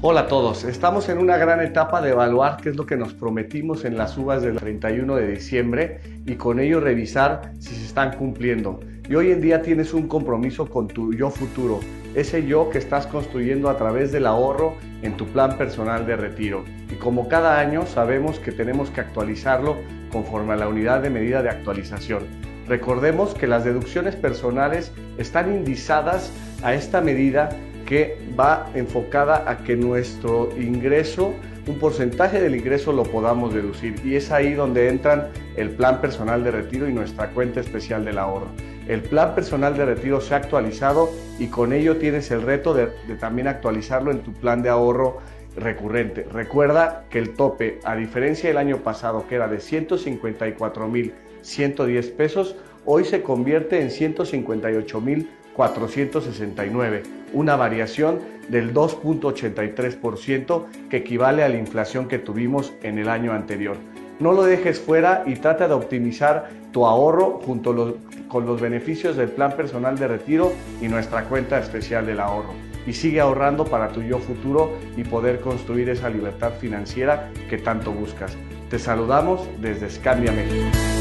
Hola a todos, estamos en una gran etapa de evaluar qué es lo que nos prometimos en las uvas del 31 de diciembre y con ello revisar si se están cumpliendo. Y hoy en día tienes un compromiso con tu yo futuro, ese yo que estás construyendo a través del ahorro en tu plan personal de retiro. Y como cada año sabemos que tenemos que actualizarlo conforme a la unidad de medida de actualización. Recordemos que las deducciones personales están indizadas a esta medida que va enfocada a que nuestro ingreso, un porcentaje del ingreso lo podamos deducir. Y es ahí donde entran el plan personal de retiro y nuestra cuenta especial del ahorro. El plan personal de retiro se ha actualizado y con ello tienes el reto de, de también actualizarlo en tu plan de ahorro recurrente. Recuerda que el tope, a diferencia del año pasado que era de 154.110 pesos, hoy se convierte en 158.469, una variación del 2.83% que equivale a la inflación que tuvimos en el año anterior. No lo dejes fuera y trata de optimizar tu ahorro junto con los beneficios del plan personal de retiro y nuestra cuenta especial del ahorro y sigue ahorrando para tu yo futuro y poder construir esa libertad financiera que tanto buscas. Te saludamos desde Scambia México.